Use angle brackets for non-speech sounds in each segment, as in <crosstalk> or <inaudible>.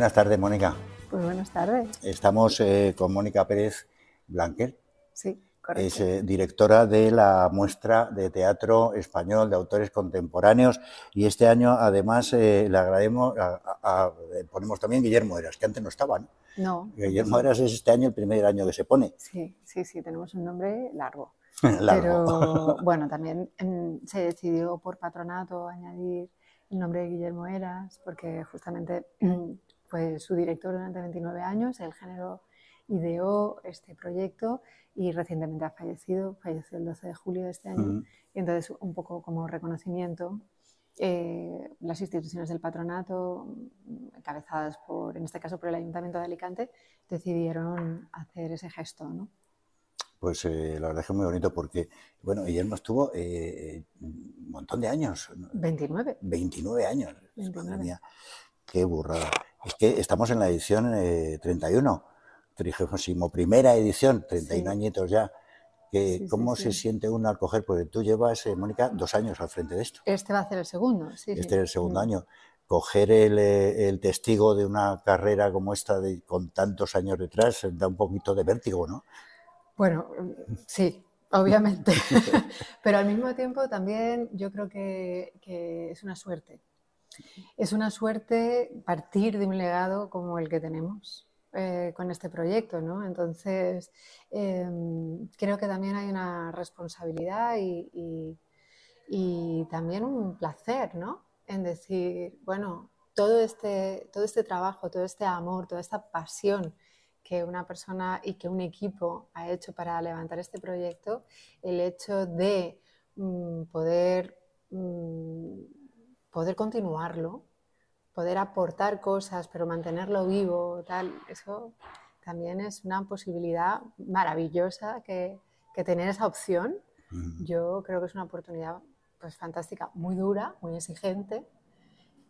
Buenas tardes, Mónica. Pues buenas tardes. Estamos eh, con Mónica Pérez Blanquer. Sí, correcto. Es eh, directora de la muestra de teatro español de autores contemporáneos y este año además eh, le agradecemos, a- a- a- ponemos también Guillermo Eras, que antes no estaba. ¿no? No, Guillermo Eras es este año el primer año que se pone. sí, sí, sí, tenemos un nombre largo. <laughs> Largo. Pero bueno, también se decidió por patronato añadir el nombre de Guillermo Eras, porque justamente <clears throat> fue su director durante 29 años, el género ideó este proyecto y recientemente ha fallecido, falleció el 12 de julio de este año. Mm, Y entonces, un poco como reconocimiento, eh, las instituciones del patronato, encabezadas por, en este caso por el Ayuntamiento de Alicante, decidieron hacer ese gesto. ¿no? Pues eh, la verdad es que es muy bonito porque, bueno, Guillermo estuvo eh, un montón de años, ¿no? 29. 29 años. Madre 29. mía, qué burrada. Es que estamos en la edición eh, 31, 31 primera edición, 31 Sí. añitos ya. Que, Sí, sí, ¿Cómo sí. se siente uno al coger? Porque tú llevas, eh, Mónica, dos años al frente de esto. Este va a ser el segundo. Sí, Este es el segundo Mm. año. Coger el, eh, el testigo de una carrera como esta de, con tantos años detrás eh, da un poquito de vértigo, ¿no? Bueno, mm, sí, obviamente. <laughs> Pero al mismo tiempo también yo creo que, que es una suerte. Es una suerte partir de un legado como el que tenemos eh, con este proyecto, ¿no? Entonces, em, creo que también hay una responsabilidad y, también un placer, ¿no? En decir, bueno, todo este, todo este trabajo, todo este amor, toda esta pasión que una persona y que un equipo ha hecho para levantar este proyecto, el hecho de mm, poder, mm, poder continuarlo, poder aportar cosas, pero mantenerlo vivo, tal, eso también es una posibilidad maravillosa que, que tener esa opción. Yo creo que es una oportunidad pues, fantástica, muy dura, muy exigente,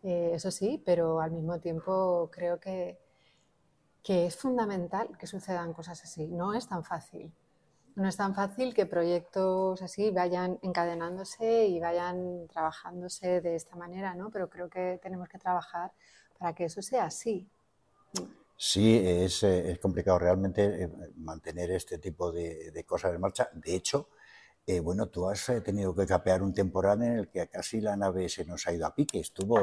eh, eso sí, pero al mismo tiempo creo que, que es fundamental que sucedan cosas así. No es tan fácil. No es tan fácil que proyectos así vayan encadenándose y vayan trabajándose de esta manera, ¿no? Pero creo que tenemos que trabajar para que eso sea así. Sí, es, es complicado realmente eh, mantener este tipo de, de cosas en marcha. De hecho, eh, bueno, tú has eh, tenido que capear un temporal en el que casi la nave se nos ha ido a pique. Estuvo,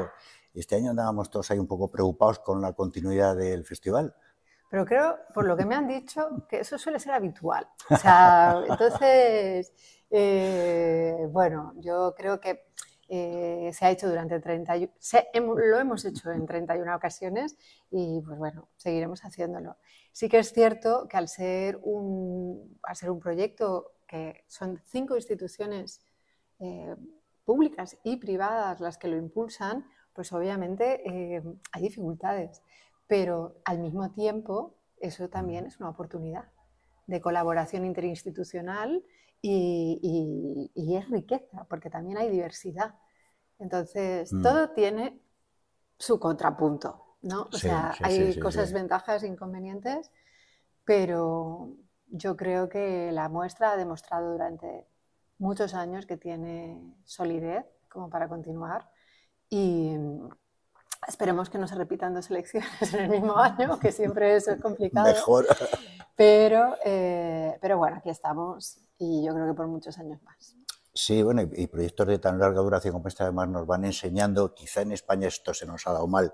este año andábamos todos ahí un poco preocupados con la continuidad del festival. Pero creo, por lo que me han dicho, que eso suele ser habitual. O sea, <laughs> entonces, eh, bueno, yo creo que eh, se ha hecho durante 31, se- lo hemos hecho en 31 ocasiones y pues bueno, seguiremos haciéndolo. Sí que es cierto que al ser un, al ser un proyecto que son cinco instituciones eh, públicas y privadas las que lo impulsan, pues obviamente eh, hay dificultades pero al mismo tiempo eso también es una oportunidad de colaboración interinstitucional y, y- y es riqueza, porque también hay diversidad. Entonces, Mm. todo tiene su contrapunto, ¿no? O Sí, sea, sí, hay sí, cosas, ventajas, inconvenientes, pero yo creo que la muestra ha demostrado durante muchos años que tiene solidez como para continuar y mm, esperemos que no se repitan dos elecciones en el mismo <laughs> año, que siempre eso es complicado. Mejor. Pero, eh, pero bueno, aquí estamos y yo creo que por muchos años más. Sí, bueno, y, proyectos de tan larga duración como este además nos van enseñando, quizá en España esto se nos ha dado mal,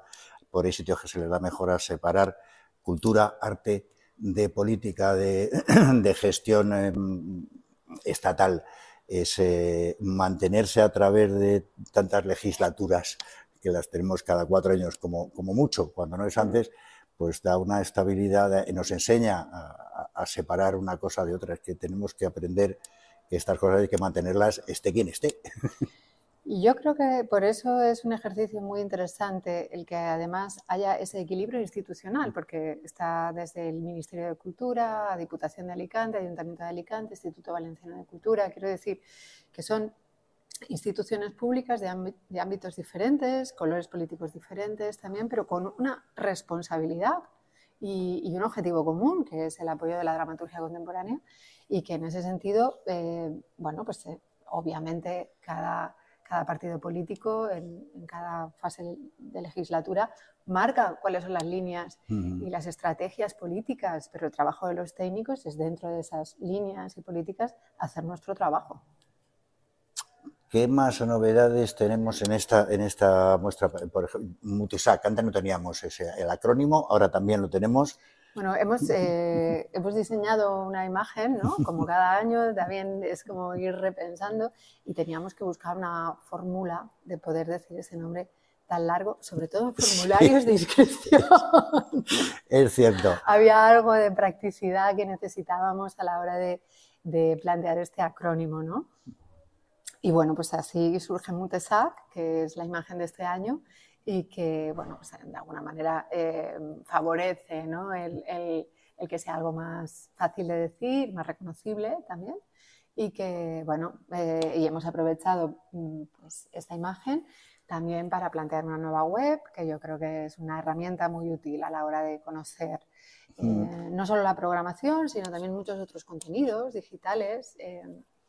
por hay sitios que se les da mejor a separar cultura, arte de política, de, <clears throat> de gestión eh, estatal, es eh, mantenerse a través de tantas legislaturas que las tenemos cada cuatro años como, como mucho, cuando no es antes, pues da una estabilidad, eh, nos enseña a, a- a separar una cosa de otra, es que tenemos que aprender que estas cosas hay que mantenerlas esté quien esté. <laughs> Y yo creo que por eso es un ejercicio muy interesante el que además haya ese equilibrio institucional, porque está desde el Ministerio de Cultura, Diputación de Alicante, Ayuntamiento de Alicante, Instituto Valenciano de Cultura. Quiero decir que son instituciones públicas de, ámbi- de ámbitos diferentes, colores políticos diferentes también, pero con una responsabilidad y, y un objetivo común, que es el apoyo de la dramaturgia contemporánea, y que en ese sentido, eh, bueno, pues eh, obviamente cada, cada partido político en, en cada fase de legislatura marca cuáles son las líneas y las estrategias políticas, pero el trabajo de los técnicos es dentro de esas líneas y políticas hacer nuestro trabajo. ¿Qué más novedades tenemos en esta, en esta muestra? Por ejemplo, Mutisac, antes no teníamos ese, el acrónimo, ahora también lo tenemos. Bueno, hemos, eh, <laughs> hemos diseñado una imagen, ¿no? Como cada año, también es como ir repensando y teníamos que buscar una fórmula de poder decir ese nombre tan largo, sobre todo en formularios de inscripción. <laughs> Es cierto. Había algo de practicidad que necesitábamos a la hora de, de plantear este acrónimo, ¿no? Y bueno, pues así surge Mutesac, que es la imagen de este año y que, bueno, pues de alguna manera eh, favorece ¿no? el, el, el, que sea algo más fácil de decir, más reconocible también. Y que, bueno, eh, y hemos aprovechado mm, pues, esta imagen también para plantear una nueva web, que yo creo que es una herramienta muy útil a la hora de conocer eh, mm. no solo la programación, sino también muchos otros contenidos digitales.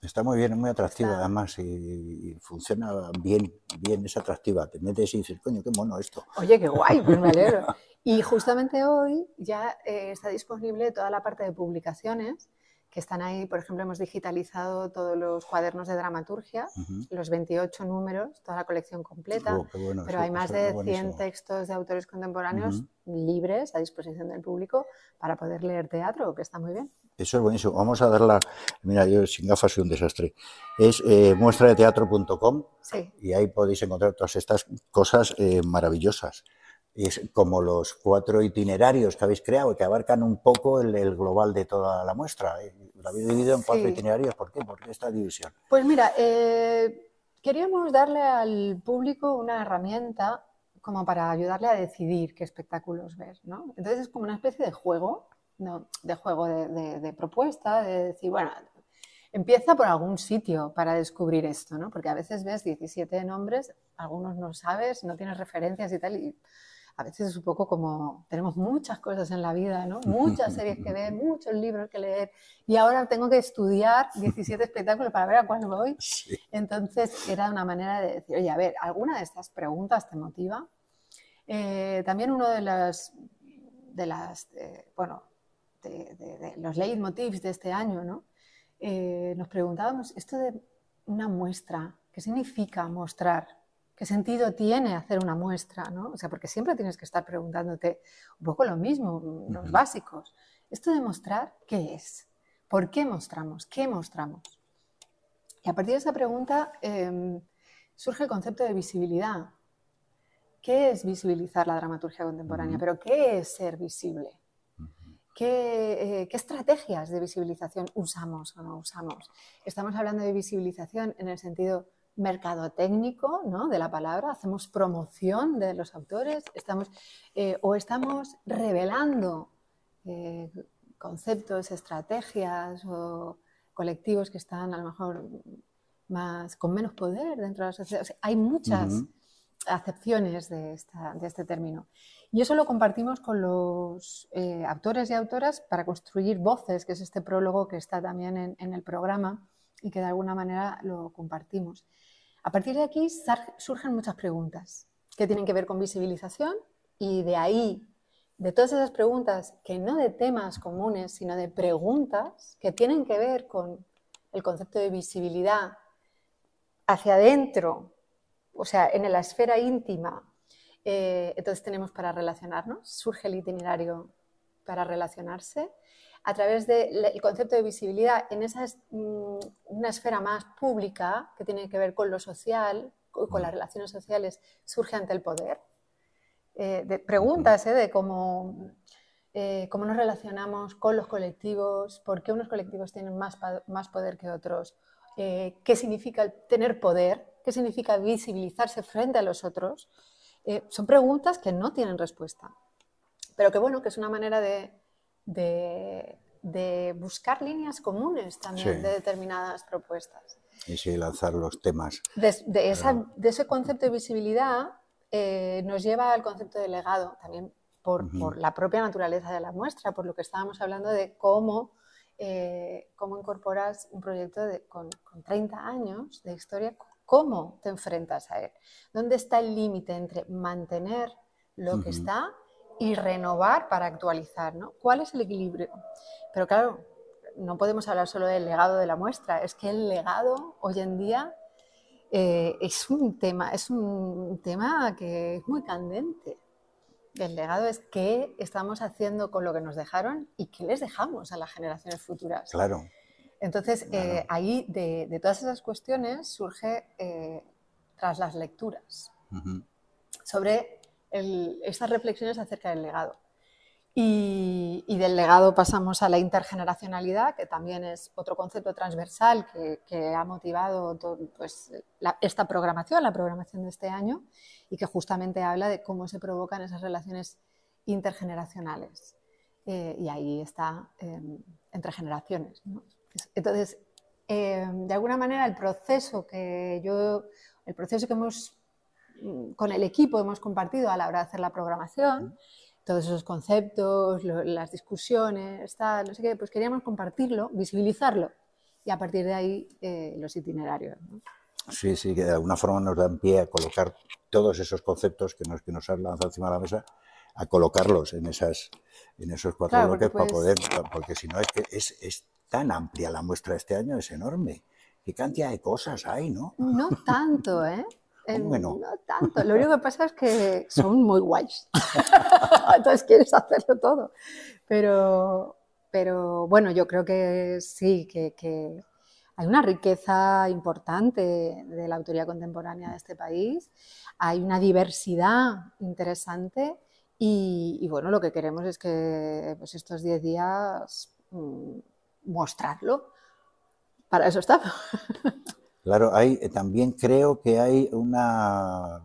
Está muy bien, es muy atractiva además y, funciona bien, bien, es atractiva. Te metes y dices, coño, qué mono esto. Oye, qué guay, pues me alegro. <laughs> Y justamente hoy ya eh, está disponible toda la parte de publicaciones que están ahí, por ejemplo, hemos digitalizado todos los cuadernos de dramaturgia, los 28 números, toda la colección completa, oh, pero hay más de 100 textos de autores contemporáneos libres a disposición del público para poder leer teatro, que está muy bien. Eso es buenísimo. Vamos a darla. Mira, yo sin gafas soy un desastre. Es eh, muestradeteatro.com sí. y ahí podéis encontrar todas estas cosas eh, maravillosas es como los cuatro itinerarios que habéis creado, que abarcan un poco el, global de toda la muestra. Eh, lo habéis dividido en cuatro itinerarios. ¿Por qué? ¿Por qué esta división? Pues mira, eh, queríamos darle al público una herramienta como para ayudarle a decidir qué espectáculos ver. ¿no? Entonces es como una especie de juego, ¿no? de juego de, de, propuesta, de decir, bueno, empieza por algún sitio para descubrir esto, ¿no? porque a veces ves 17 nombres, algunos no sabes, no tienes referencias y tal, y a veces es un poco como, tenemos muchas cosas en la vida, ¿no? <laughs> Muchas series que ver, muchos libros que leer, y ahora tengo que estudiar <laughs> 17 espectáculos para ver a cuál voy. Entonces era una manera de decir, oye, a ver, ¿alguna de estas preguntas te motiva? Eh, también uno de las, de las eh, bueno, de, los leitmotivs de este año, ¿no? Eh, nos preguntábamos, esto de una muestra, ¿qué significa mostrar? ¿Qué sentido tiene hacer una muestra? ¿no? O sea, porque siempre tienes que estar preguntándote un poco lo mismo, los básicos. Esto de mostrar, ¿qué es? ¿Por qué mostramos? ¿Qué mostramos? Y a partir de esa pregunta em, surge el concepto de visibilidad. ¿Qué es visibilizar la dramaturgia contemporánea? Pero ¿qué es ser visible? ¿Qué, eh, ¿Qué, estrategias de visibilización usamos o no usamos? Estamos hablando de visibilización en el sentido mercado técnico ¿no? de la palabra, hacemos promoción de los autores, estamos, eh, o estamos revelando eh, conceptos, estrategias o colectivos que están a lo mejor más, con menos poder dentro de la sociedad. hay muchas acepciones de, este término. Y eso lo compartimos con los eh, autores y autoras para construir voces, que es este prólogo que está también en el programa y que de alguna manera lo compartimos. A partir de aquí surgen muchas preguntas que tienen que ver con visibilización y de ahí, de todas esas preguntas, que no de temas comunes, sino de preguntas que tienen que ver con el concepto de visibilidad hacia adentro, o sea, en la esfera íntima, eh, entonces tenemos para relacionarnos, surge el itinerario para relacionarse a través del concepto de visibilidad en esa mm, una esfera más pública que tiene que ver con lo social, con las relaciones sociales, surge ante el poder. Eh, de preguntas ¿eh? de cómo, eh, cómo nos relacionamos con los colectivos, por qué unos colectivos tienen más, más poder que otros, qué significa tener poder, qué significa visibilizarse frente a los otros. son preguntas que no tienen respuesta, pero que bueno, que es una manera de, de, buscar líneas comunes también de determinadas propuestas. Y sí, lanzar los temas. De, de, ese concepto de visibilidad eh, nos lleva al concepto de legado, también por, por, la propia naturaleza de la muestra, por lo que estábamos hablando de cómo, eh, cómo incorporas un proyecto con, con 30 años de historia, cómo te enfrentas a él, dónde está el límite entre mantener lo que está y renovar para actualizar, ¿no? ¿Cuál es el equilibrio? Pero claro, no podemos hablar solo del legado de la muestra, es que el legado hoy en día eh, es, un tema, es un tema que es muy candente. El legado es qué estamos haciendo con lo que nos dejaron y qué les dejamos a las generaciones futuras. Claro. Entonces, eh, ahí de, todas esas cuestiones surge eh, tras las lecturas sobre estas reflexiones acerca del legado. Y, del legado pasamos a la intergeneracionalidad, que también es otro concepto transversal que, ha motivado pues, esta programación, la programación de este año, y que justamente habla de cómo se provocan esas relaciones intergeneracionales. Eh, y ahí está em, entre generaciones. Entonces, em, de alguna manera, el proceso que yo, el proceso que hemos, con el equipo hemos compartido a la hora de hacer la programación, todos esos conceptos, las discusiones, tal, no sé qué, pues queríamos compartirlo, visibilizarlo y a partir de ahí eh, los itinerarios. Sí, sí, que de alguna forma nos dan pie a colocar todos esos conceptos que nos, que nos has lanzado encima de la mesa, a colocarlos en, esas, en esos cuatro bloques para poder, porque si no es que es, es tan amplia la muestra este año, es enorme. ¿Qué cantidad de cosas hay, no? No tanto, ¿eh? No? tanto. Lo único que pasa es que son muy guays. <laughs> Entonces quieres hacerlo todo. Pero, pero bueno, yo creo que sí, que, hay una riqueza importante de la autoría contemporánea de este país. Hay una diversidad interesante. Y, bueno, lo que queremos es que pues, estos 10 días mm, mostrarlo. Para eso estamos. <laughs> Claro, hay, eh, también creo que hay una,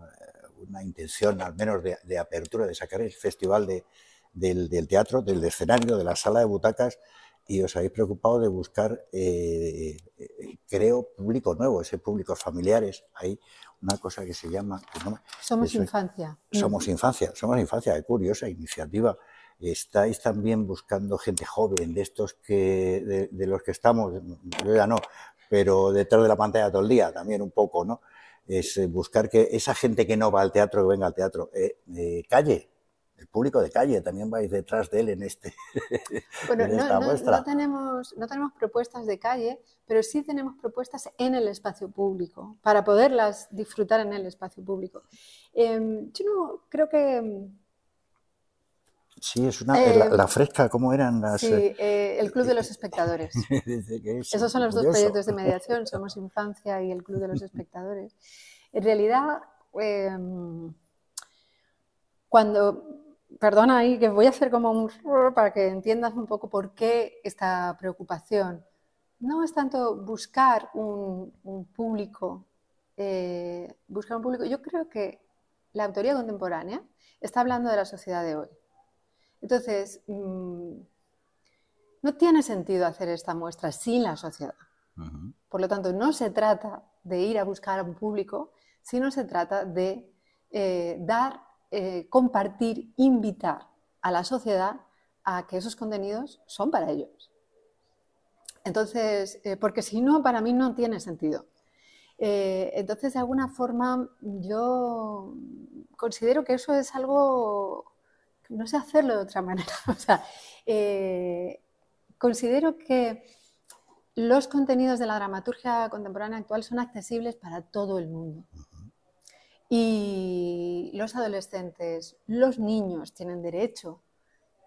una intención, al menos de, apertura, de sacar el festival de, del, teatro, del escenario, de la sala de butacas, y os habéis preocupado de buscar, eh, eh, creo, público nuevo, ese público familiares. Hay una cosa que se llama... somos infancia. Somos infancia, somos infancia, qué curiosa iniciativa. Estáis también buscando gente joven, de estos que, de, de los que estamos, yo ya no, pero detrás de la pantalla todo el día también un poco, ¿no? Es eh, buscar que esa gente que no va al teatro, que venga al teatro, eh, calle, el público de calle también vais detrás de él en, este, <laughs> bueno, esta no, muestra. No, tenemos, no tenemos propuestas de calle, pero sí tenemos propuestas en el espacio público, para poderlas disfrutar en el espacio público. Em, yo no creo que Sí, es una. Eh, la, fresca, ¿cómo eran las.? Sí, eh, eh, el Club de los Espectadores. <laughs> Esos son los dos proyectos de mediación: Somos Infancia y el Club de los Espectadores. En realidad, em, cuando. Perdona ahí, que voy a hacer como un. para que entiendas un poco por qué esta preocupación. No es tanto buscar un, un público. buscar un público. Yo creo que la autoría contemporánea está hablando de la sociedad de hoy entonces, mm, no tiene sentido hacer esta muestra sin la sociedad. Por lo tanto, no se trata de ir a buscar a un público, sino se trata de eh, dar, eh, compartir, invitar a la sociedad a que esos contenidos son para ellos. Entonces, eh, porque si no, para mí no tiene sentido. entonces, de alguna forma, yo considero que eso es algo no sé hacerlo de otra manera. <laughs> O sea, eh, considero que los contenidos de la dramaturgia contemporánea actual son accesibles para todo el mundo. Y los adolescentes, los niños tienen derecho,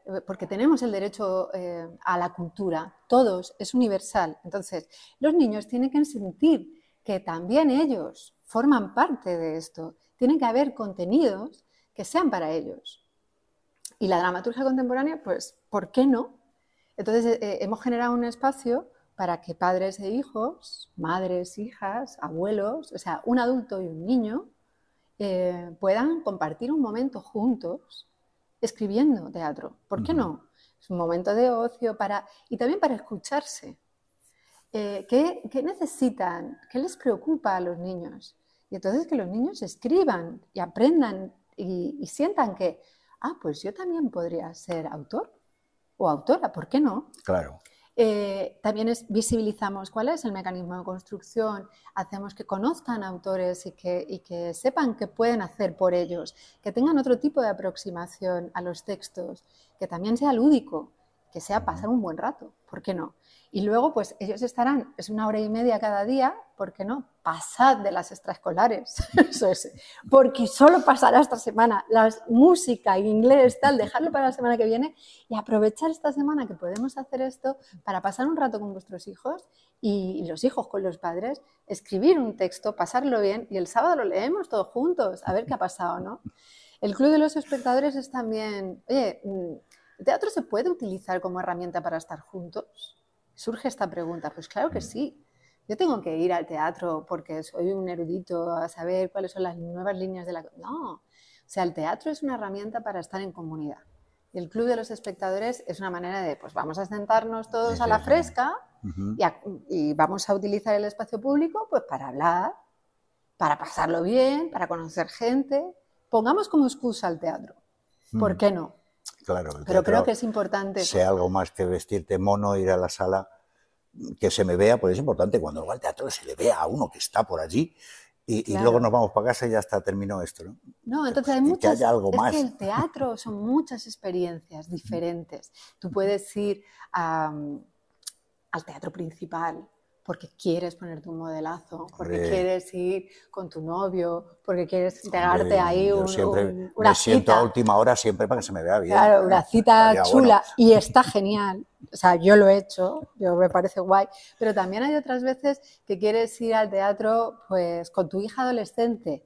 eh, porque tenemos el derecho eh, a la cultura, todos, es universal. Entonces, los niños tienen que sentir que también ellos forman parte de esto. Tienen que haber contenidos que sean para ellos. Y la dramaturgia contemporánea, pues, ¿por qué no? Entonces, eh, eh, hemos generado un espacio para que padres e hijos, madres, hijas, abuelos, o sea, un adulto y un niño, eh, puedan compartir un momento juntos escribiendo teatro. ¿Por qué no? Es un momento de ocio para, y también para escucharse. ¿qué, necesitan? ¿Qué les preocupa a los niños? Y entonces que los niños escriban y aprendan y sientan que ah, pues yo también podría ser autor o autora, ¿por qué no? Claro. Eh, también visibilizamos cuál es el mecanismo de construcción, hacemos que conozcan autores y que, y que sepan qué pueden hacer por ellos, que tengan otro tipo de aproximación a los textos, que también sea lúdico, que sea pasar un buen rato, ¿por qué no? Y luego, pues ellos estarán, es una hora y media cada día, ¿por qué no? Pasad de las extraescolares, <laughs> eso es, porque solo pasará esta semana, la música, inglés, tal, dejarlo para la semana que viene y aprovechar esta semana que podemos hacer esto para pasar un rato con vuestros hijos y los hijos con los padres, escribir un texto, pasarlo bien y el sábado lo leemos todos juntos, a ver qué ha pasado, ¿no? El Club de los Espectadores es también, oye, mm, ¿el teatro se puede utilizar como herramienta para estar juntos? Surge esta pregunta. Pues claro que sí. Yo tengo que ir al teatro porque soy un erudito a saber cuáles son las nuevas líneas de la... No, o sea, el teatro es una herramienta para estar en comunidad. Y el club de los espectadores es una manera de, pues vamos a sentarnos todos a la fresca y, vamos a utilizar el espacio público pues para hablar, para pasarlo bien, para conocer gente. Pongamos como excusa al teatro. ¿Por qué no? Claro, pero creo que es importante. Sea algo más que vestirte mono, ir a la sala, que se me vea, pues es importante cuando va al teatro se le vea a uno que está por allí y, luego nos vamos para casa y ya está, terminó esto. No, no entonces hay muchas. Que haya algo es que el teatro son muchas experiencias <laughs> diferentes. Tú puedes ir al teatro principal, porque quieres ponerte un modelazo, porque quieres ir con tu novio, porque quieres pegarte ahí un, siempre me siento a última hora siempre para que se me vea bien. Claro, una cita chula y está genial. O sea, yo lo he hecho, yo me parece guay, pero también hay otras veces que quieres ir al teatro pues con tu hija adolescente,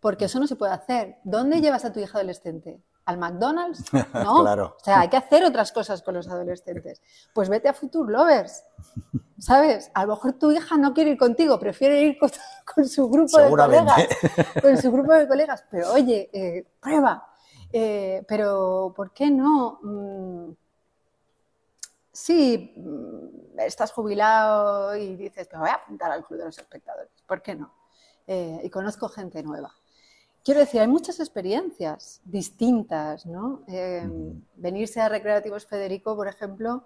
porque eso no se puede hacer. ¿Dónde llevas a tu hija adolescente? Al McDonald's, <laughs> ¿no? claro. O sea, hay que hacer otras cosas con los adolescentes. Pues vete a Future Lovers, ¿sabes? A lo mejor tu hija no quiere ir contigo, prefiere ir con, <laughs> su grupo de colegas, con su grupo de colegas, pero oye, eh, prueba. Eh, pero, ¿por qué no? Mm, sí, mm, estás jubilado y dices, me voy a apuntar al club de los espectadores, ¿por qué no? Eh, y conozco gente nueva. Quiero decir, hay muchas experiencias distintas, ¿no? Eh, venirse a Recreativos Federico, por ejemplo,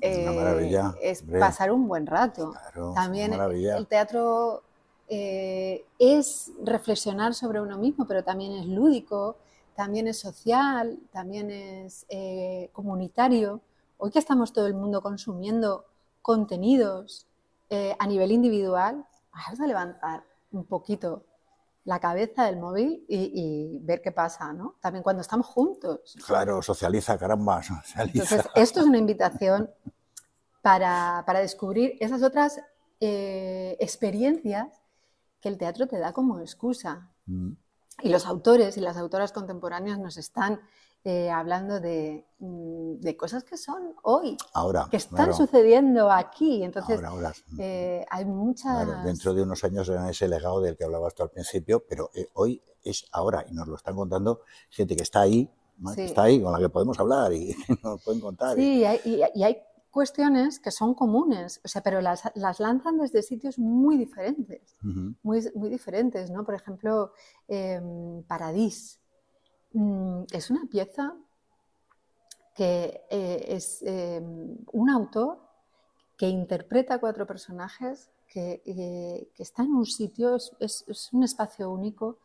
eh, es pasar un buen rato. También el teatro eh, es reflexionar sobre uno mismo, pero también es lúdico, también es social, también es comunitario. Hoy que estamos todo el mundo consumiendo contenidos a nivel individual, vamos a levantar un poquito la cabeza del móvil y, ver qué pasa, ¿no? También cuando estamos juntos. Claro, socializa, caramba, socializa. Entonces, esto es una invitación para, descubrir esas otras eh, experiencias que el teatro te da como excusa. Mm. Y los autores y las autoras contemporáneas nos están eh, hablando mm, de, cosas que son hoy, ahora, que están sucediendo aquí. Entonces, eh, hay muchas... dentro de unos años será ese legado del que hablabas tú al principio, pero eh, hoy es ahora y nos lo están contando gente que está ahí, que está ahí, con la que podemos hablar y <laughs> nos pueden contar. Sí, y, hay cuestiones que son comunes, o sea, pero las, lanzan desde sitios muy diferentes, muy, muy diferentes, ¿no? Por ejemplo, em, Paradis, Mm, es una pieza que eh, es em, un autor que interpreta cuatro personajes, que, eh, está en un sitio, es, un espacio único,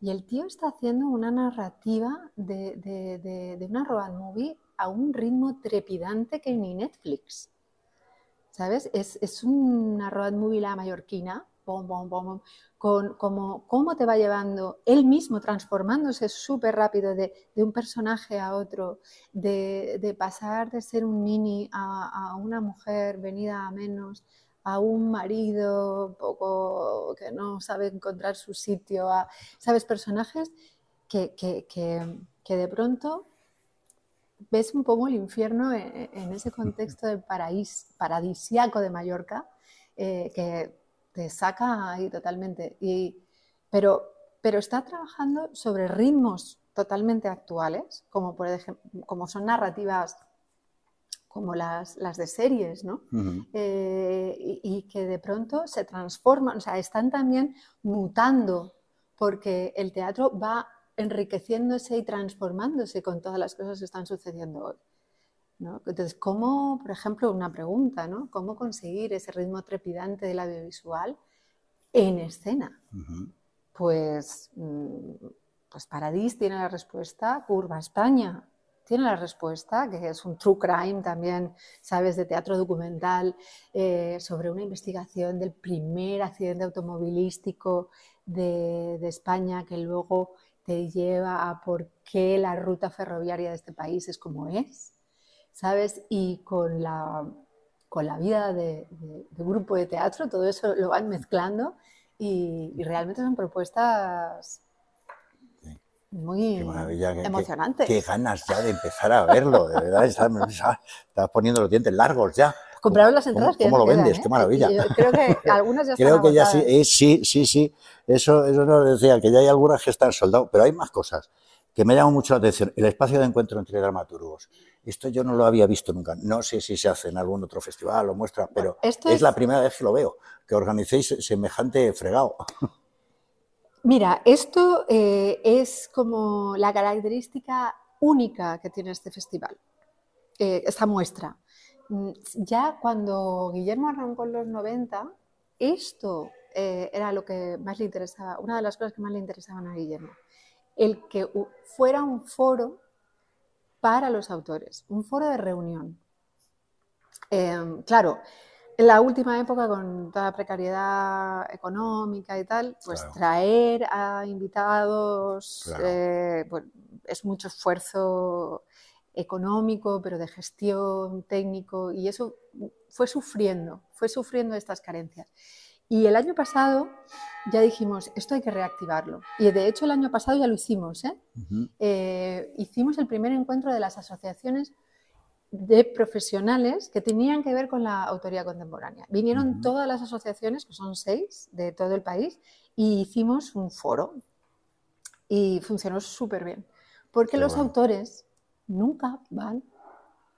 y el tío está haciendo una narrativa de, una road movie a un ritmo trepidante que ni Netflix. ¿Sabes? Es, es una road movie la mallorquina, con cómo, te va llevando él mismo transformándose súper rápido de, un personaje a otro, de, pasar de ser un nini a, una mujer venida a menos, a un marido poco que no sabe encontrar su sitio, a, ¿sabes? Personajes que, de pronto ves un poco el infierno en, ese contexto del paraíso, paradisiaco de Mallorca, eh, que te saca ahí totalmente. Y, pero, pero está trabajando sobre ritmos totalmente actuales, como, por ejemplo, como son narrativas como las, las de series, ¿no? Eh, y, que de pronto se transforman, o sea, están también mutando, porque el teatro va enriqueciéndose y transformándose con todas las cosas que están sucediendo hoy. Entonces, ¿cómo, por ejemplo, una pregunta, ¿no? ¿Cómo conseguir ese ritmo trepidante del audiovisual en escena? Pues, mm, pues Paradis tiene la respuesta, Curva España tiene la respuesta, que es un true crime también, sabes, de teatro documental, eh, sobre una investigación del primer accidente automovilístico de, de España que luego te lleva a por qué la ruta ferroviaria de este país es como es. ¿Sabes? Y con la, con la vida de, grupo de teatro, todo eso lo van mezclando y, realmente son propuestas muy emocionantes. Qué, ganas ya de empezar a verlo, de verdad, estás, poniendo los dientes largos ya. Compraron las entradas. ¿Cómo, ¿cómo lo vendes? ¿eh? Qué maravilla. creo que <laughs> algunas ya Creo están que ya sí, eh, sí, sí, sí. Eso, eso nos decía, que ya hay algunas que están soldados, pero hay más cosas que me llama mucho la atención. El espacio de encuentro entre dramaturgos. Esto yo no lo había visto nunca. No sé si se hace en algún otro festival o muestra, pero es, la primera vez que lo veo, que organicéis semejante fregado. Mira, esto eh, es como la característica única que tiene este festival, eh, esta muestra. Mm, ya cuando Guillermo arrancó en los 90, esto eh, era lo que más le interesaba, una de las cosas que más le interesaban a Guillermo, el que fuera un foro para los autores, un foro de reunión. Em, claro, en la última época, con toda la precariedad económica y tal, pues traer a invitados eh, es mucho esfuerzo económico, pero de gestión, técnico, y eso fue sufriendo, fue sufriendo estas carencias. Y el año pasado ya dijimos, esto hay que reactivarlo. Y de hecho el año pasado ya lo hicimos. ¿eh? Eh, hicimos el primer encuentro de las asociaciones de profesionales que tenían que ver con la autoría contemporánea. Vinieron todas las asociaciones, que son seis de todo el país, y hicimos un foro. Y funcionó súper bien. Porque los autores nunca van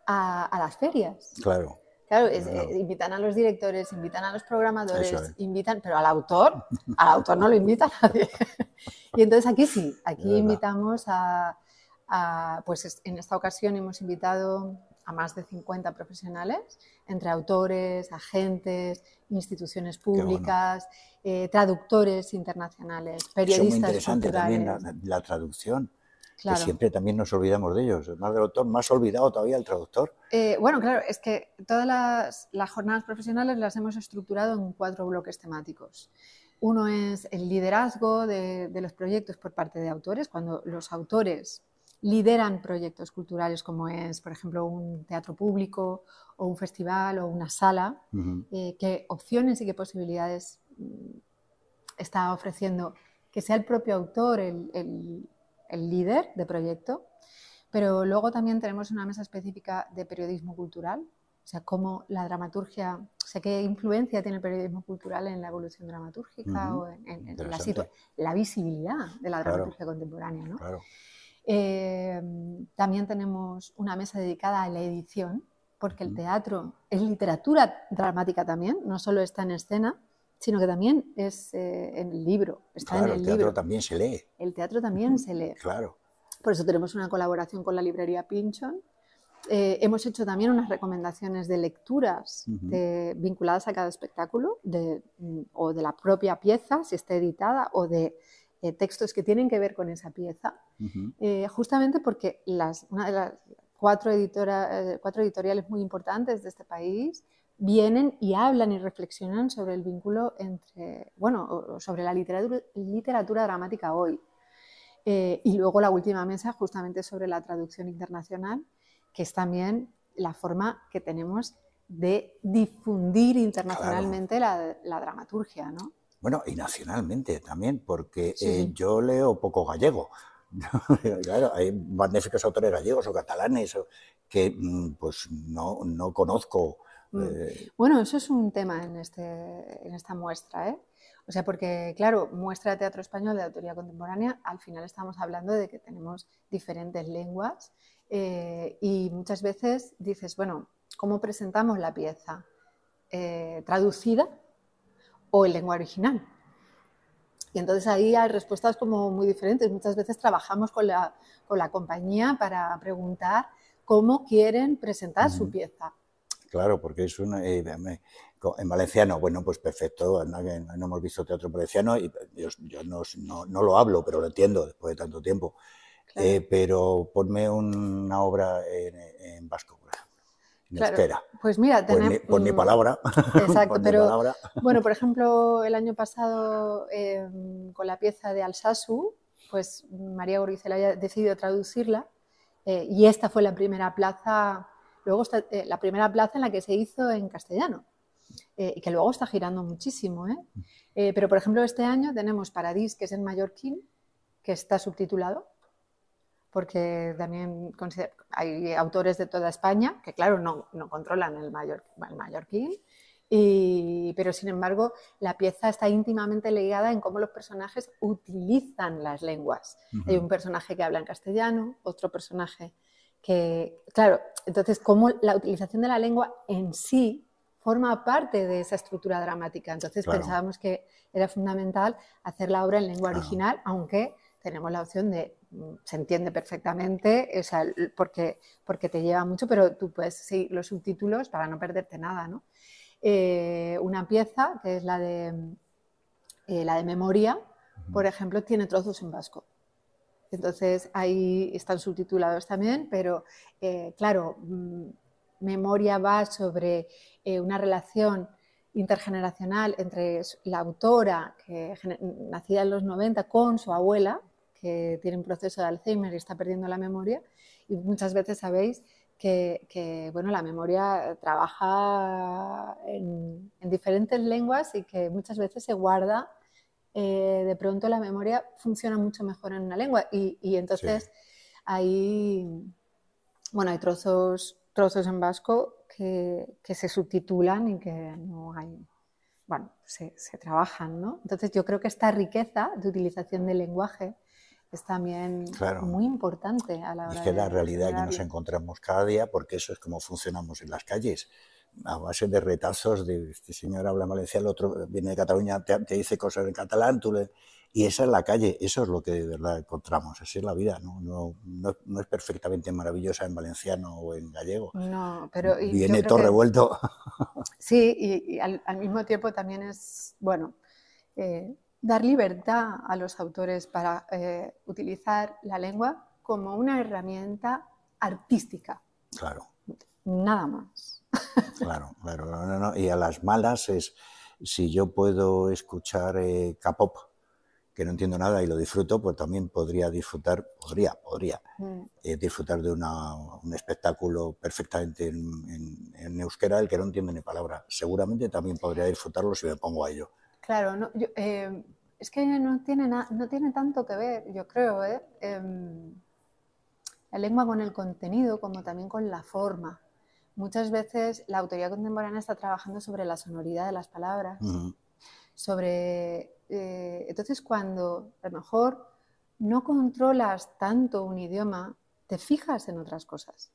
a, a las ferias. Claro. Claro, eh, invitan a los directores, invitan a los programadores, invitan, pero al autor, al autor no lo invita nadie. <laughs> y entonces aquí sí, aquí invitamos a, pues en esta ocasión hemos invitado a más de 50 profesionales, entre autores, agentes, instituciones públicas, eh, traductores internacionales, periodistas. Es muy interesante también la traducción que siempre también nos olvidamos de ellos. Más del autor, más olvidado todavía el traductor. Eh, bueno, claro, es que todas las, jornadas profesionales las hemos estructurado en cuatro bloques temáticos. Uno es el liderazgo de, de, los proyectos por parte de autores, cuando los autores lideran proyectos culturales como es, por ejemplo, un teatro público o un festival o una sala, eh, qué opciones y qué posibilidades mm, está ofreciendo que sea el propio autor el, el el líder de proyecto, pero luego también tenemos una mesa específica de periodismo cultural, o sea, cómo la dramaturgia, o sea, qué influencia tiene el periodismo cultural en la evolución dramatúrgica o en, la, visibilidad de la dramaturgia contemporánea. ¿no? Eh, también tenemos una mesa dedicada a la edición, porque el teatro es literatura dramática también, no solo está en escena, sino que también es eh, en el libro, está en el, el teatro también se lee. El teatro también se lee. Claro. Por eso tenemos una colaboración con la librería Pinchon. Eh, hemos hecho también unas recomendaciones de lecturas vinculadas a cada espectáculo mm, o de la propia pieza, si está editada, o de eh, textos que tienen que ver con esa pieza, justamente porque las, una de las cuatro, cuatro editoriales muy importantes de este país vienen y hablan y reflexionan sobre el vínculo entre, bueno, sobre la literatura, literatura dramática hoy. Eh, y luego la última mesa justamente sobre la traducción internacional, que es también la forma que tenemos de difundir internacionalmente la, dramaturgia, ¿no? Bueno, y nacionalmente también, porque eh, yo leo poco gallego. <laughs> claro, hay magníficos autores gallegos o catalanes que mm, pues no, no conozco. Eh, bueno, eso es un tema en, este, en esta muestra, ¿eh? O sea, porque, claro, muestra de teatro español de autoría contemporánea, al final estamos hablando de que tenemos diferentes lenguas eh, y muchas veces dices, bueno, ¿cómo presentamos la pieza? ¿Traducida o en lengua original? Y entonces ahí hay respuestas como muy diferentes. Muchas veces trabajamos con la, con la compañía para preguntar cómo quieren presentar su pieza. Claro, porque es una... Eh, en valenciano, bueno, pues perfecto, no, hemos visto teatro valenciano y yo, no, lo hablo, pero lo entiendo después de tanto tiempo. Eh, pero ponme una obra en, vasco, por ejemplo, Pues mira, tenemos... Por, mi palabra. <laughs> Exacto, pero bueno, por <laughs> ejemplo, el año pasado em, con la pieza de Alsasu, pues María Goricela ha decidido traducirla eh, y esta fue la primera plaza, luego eh, la primera plaza en la que se hizo en castellano. y que luego está girando muchísimo. pero, por ejemplo, este año tenemos Paradis, que es en mallorquín, que está subtitulado, porque también hay autores de toda España que, claro, no, no controlan el, mayor, el mallorquín, y, pero sin embargo la pieza está íntimamente ligada en cómo los personajes utilizan las lenguas. Hay un personaje que habla en castellano, otro personaje que, claro, entonces cómo la utilización de la lengua en sí forma parte de esa estructura dramática. Entonces pensábamos que era fundamental hacer la obra en lengua original, aunque tenemos la opción de se entiende perfectamente, porque, porque te lleva mucho, pero tú puedes seguir los subtítulos para no perderte nada. ¿no? Eh, una pieza, que es la de, eh, la de memoria, por ejemplo, tiene trozos en vasco. Entonces ahí están subtitulados también, pero eh, claro, mm, memoria va sobre una relación intergeneracional entre la autora, que nacida en los 90, con su abuela, que tiene un proceso de Alzheimer y está perdiendo la memoria. Y muchas veces sabéis que, bueno, la memoria trabaja en, diferentes lenguas y que muchas veces se guarda. Eh, de pronto la memoria funciona mucho mejor en una lengua. Y, entonces hay, bueno, hay trozos, trozos en vasco que, que se subtitulan y que no hay, bueno, se, se, trabajan, ¿no? Entonces yo creo que esta riqueza de utilización del lenguaje es también muy importante a la hora Es que la realidad que nos encontramos cada día, porque eso es como funcionamos en las calles, a base de retazos de este señor habla valenciano, el otro viene de Cataluña, te, dice cosas en catalán, tú le... y esa es la calle, eso es lo que de verdad encontramos, así es la vida, ¿no? No, no, es perfectamente maravillosa en valenciano o en gallego. No, pero... Viene todo revuelto. <laughs> Sí, y, al, mismo tiempo también es, bueno, eh, dar libertad a los autores para eh, utilizar la lengua como una herramienta artística. Claro. Nada más. Claro, claro. Y a las malas es, si yo puedo escuchar eh, K-pop, que no entiendo nada y lo disfruto, pues también podría disfrutar, podría, podría mm. eh, disfrutar de un espectáculo perfectamente en, en, euskera, el que no entiende ni palabra. Seguramente también podría disfrutarlo si me pongo a ello. Claro, no, eh, es que no tiene, no tiene tanto que ver, yo creo, ¿eh? em, la lengua con el contenido como también con la forma. Muchas veces la autoridad contemporánea está trabajando sobre la sonoridad de las palabras, sobre... Eh, entonces, cuando a lo mejor no controlas tanto un idioma, te fijas en otras cosas.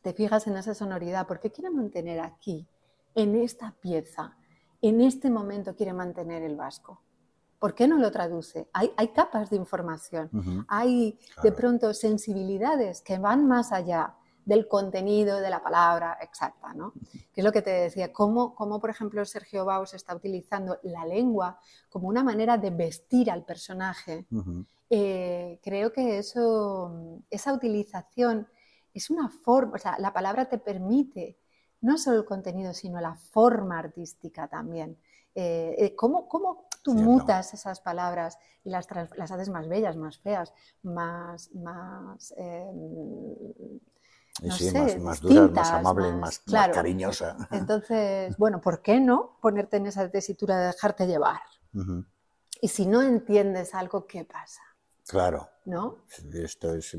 Te fijas en esa sonoridad. ¿Por qué quiere mantener aquí, en esta pieza, en este momento quiere mantener el vasco. ¿Por qué no lo traduce? Hay, capas de información, hay de pronto sensibilidades que van más allá del contenido de la palabra exacta, ¿no? Que es lo que te decía, cómo, cómo por ejemplo Sergio Baus está utilizando la lengua como una manera de vestir al personaje. Eh, creo que eso, esa utilización es una forma, o sea, la palabra te permite no solo el contenido, sino la forma artística también. Eh, eh, ¿cómo, tú mutas esas palabras y las, las, haces más bellas, más feas, más... más em, más, duras, más amables, más, cariñosas. Entonces, bueno, ¿por qué no ponerte en esa tesitura de dejarte llevar? Y si no entiendes algo, ¿qué pasa? Claro. ¿No? Esto es,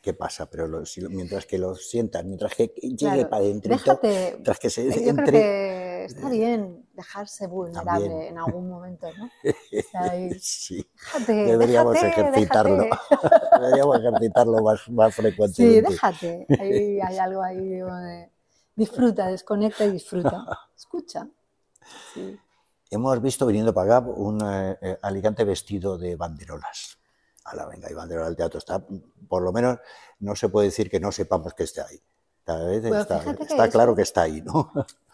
¿qué pasa? Pero mientras que lo sientan, mientras que llegue para adentro, mientras que se <laughs> que está bien dejarse vulnerable en algún momento, ¿no? <laughs> sí. Deberíamos ejercitarlo. <laughs> Deberíamos ejercitarlo más, más frecuentemente. Sí, déjate. Hay, hay algo ahí de disfruta, desconecta y disfruta. <laughs> Escucha. Hemos visto viniendo para acá un eh, eh, Alicante vestido de banderolas. A la venga, y banderola del teatro está, por lo menos no se puede decir que no sepamos que esté ahí. está, claro que está ahí, ¿no?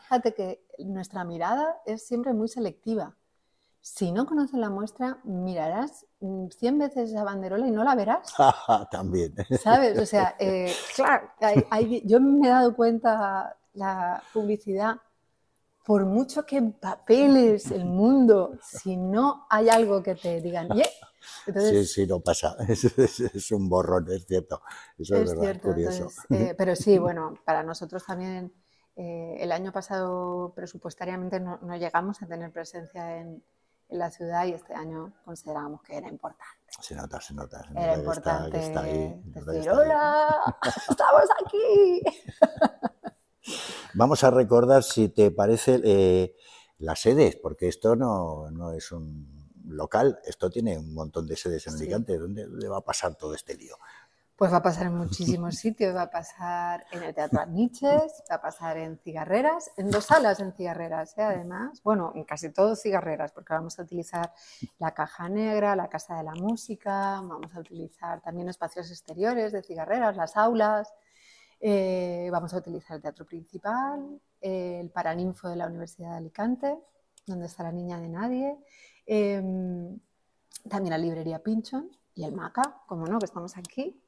Fíjate que nuestra mirada es siempre muy selectiva. Si no conoces la muestra, mirarás 100 mm, veces esa banderola y no la verás. <laughs> También. ¿Sabes? O sea, eh, <laughs> claro, yo me he dado cuenta la publicidad, por mucho que empapeles el mundo, si no hay algo que te digan, sí, sí, no pasa. <laughs> Es, un borrón, es cierto. Eso es, verdad, curioso. Eh, pero sí, bueno, para nosotros también eh, el año pasado presupuestariamente no, llegamos a tener presencia en, en, la ciudad y este año considerábamos que era importante. Se nota, se nota. era importante decir, hola, <laughs> estamos aquí. <laughs> Vamos a recordar, si te parece, eh, las sedes, porque esto no, no, es un local, esto tiene un montón de sedes en Alicante. ¿Dónde, va a pasar todo este lío? Pues va a pasar en muchísimos <laughs> sitios, va a pasar en el Teatro Arniches, va a pasar en Cigarreras, en dos salas en Cigarreras, ¿eh? además, bueno, en casi todo Cigarreras, porque vamos a utilizar la Caja Negra, la Casa de la Música, vamos a utilizar también espacios exteriores de Cigarreras, las aulas, eh, vamos a utilizar el teatro principal, el Paraninfo de la Universidad de Alicante, donde está la Niña de Nadie, em, también la librería Pinchon y el MACA, como no, que estamos aquí.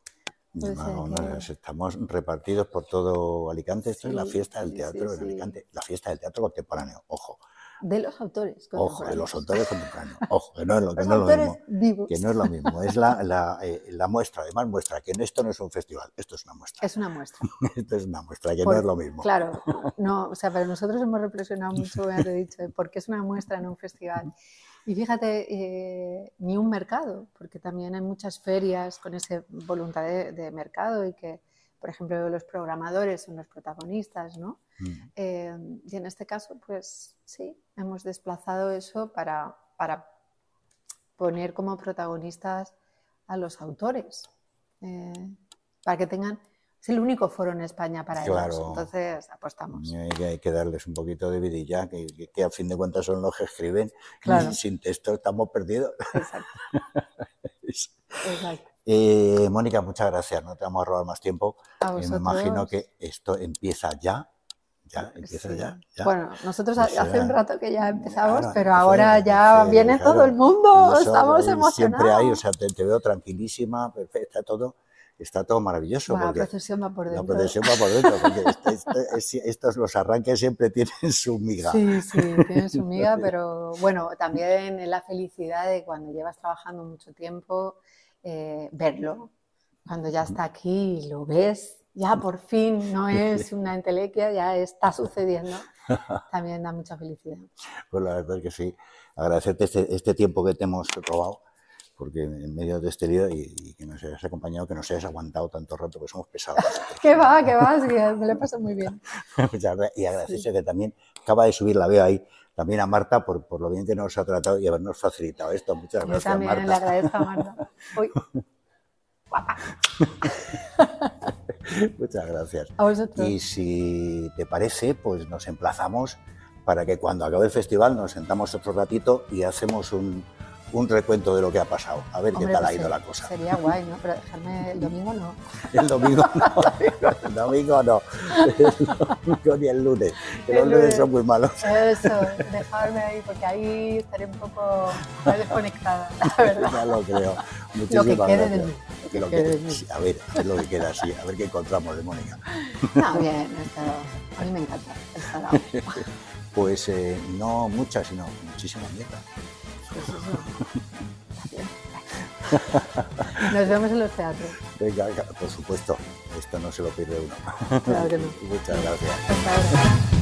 Estamos repartidos por todo Alicante. Esto es la fiesta del teatro en Alicante, la fiesta del teatro contemporáneo, ojo. De los autores. Ojo, de los autores contemporáneos. Ojo, que no es lo, que no es lo mismo. Que no es lo mismo. Es la, la, eh, la, muestra, además muestra que esto no es un festival, esto es una muestra. Es una muestra. <laughs> esto es una muestra, que no es lo mismo. Claro, no, o sea, pero nosotros hemos reflexionado mucho, ya te he dicho, por qué es una muestra, en un festival. Y fíjate, eh, ni un mercado, porque también hay muchas ferias con esa voluntad de, de mercado y que por ejemplo, los programadores son los protagonistas, ¿no? Mm. Eh, y en este caso, pues sí, hemos desplazado eso para, para poner como protagonistas a los autores, eh, para que tengan... Es el único foro en España para ellos, entonces apostamos. Hay que, darles un poquito de vidilla, que, que, a fin de cuentas son los que escriben. Sin texto estamos perdidos. Exacto. <laughs> Exacto. Eh, Mónica, muchas gracias, no te vamos a robar más tiempo. Eh, me imagino que esto empieza ya. Ya, empieza ya, Bueno, nosotros hace un rato que ya empezamos, pero ahora ya viene todo el mundo, estamos emocionados. Siempre hay, o sea, te, veo tranquilísima, perfecta, todo está todo maravilloso. la procesión va por dentro. La procesión va por dentro, porque estos los arranques siempre tienen su miga. Sí, sí, tienen su miga, <laughs> pero bueno, también la felicidad de cuando llevas trabajando mucho tiempo, eh, verlo. Cuando ya está aquí y lo ves, ya por fin no es <laughs> una entelequia, ya está sucediendo, también da mucha felicidad. Pues la verdad es que sí. Agradecerte este, este tiempo que te hemos robado porque en medio de este lío y, que nos hayas acompañado, que nos hayas aguantado tanto rato, porque somos pesados. <laughs> que va, que va, me lo he muy bien. <laughs> y agradecerte que también acaba de subir, la veo ahí, también a Marta por, por, lo bien que nos ha tratado y habernos facilitado esto. Muchas gracias, Yo también le agradezco a Marta. <laughs> Uy. Guapa. Muchas gracias. A vosotros. Y si te parece, pues nos emplazamos para que cuando acabe el festival nos sentamos otro ratito y hacemos un, un recuento de lo que ha pasado, a ver qué tal ha pues ido la cosa. Sería guay, ¿no? Pero dejarme el domingo no. <laughs> El domingo no, el domingo no. El domingo ni el lunes, que los lunes son muy malos. Eso, dejarme ahí, porque ahí estaré un poco desconectada, la verdad. Ya lo creo. Muchísimas lo que quede de mí. Lo que quede de mí. a ver, es lo que queda así, a ver qué encontramos de Mónica. No, bien, a mí me encanta el <laughs> Pues eh, no muchas, sino muchísimas mierda. Nos vemos en los teatros. Venga, por supuesto. Esto no se lo pierde uno. Claro que no. <laughs> Muchas gracias.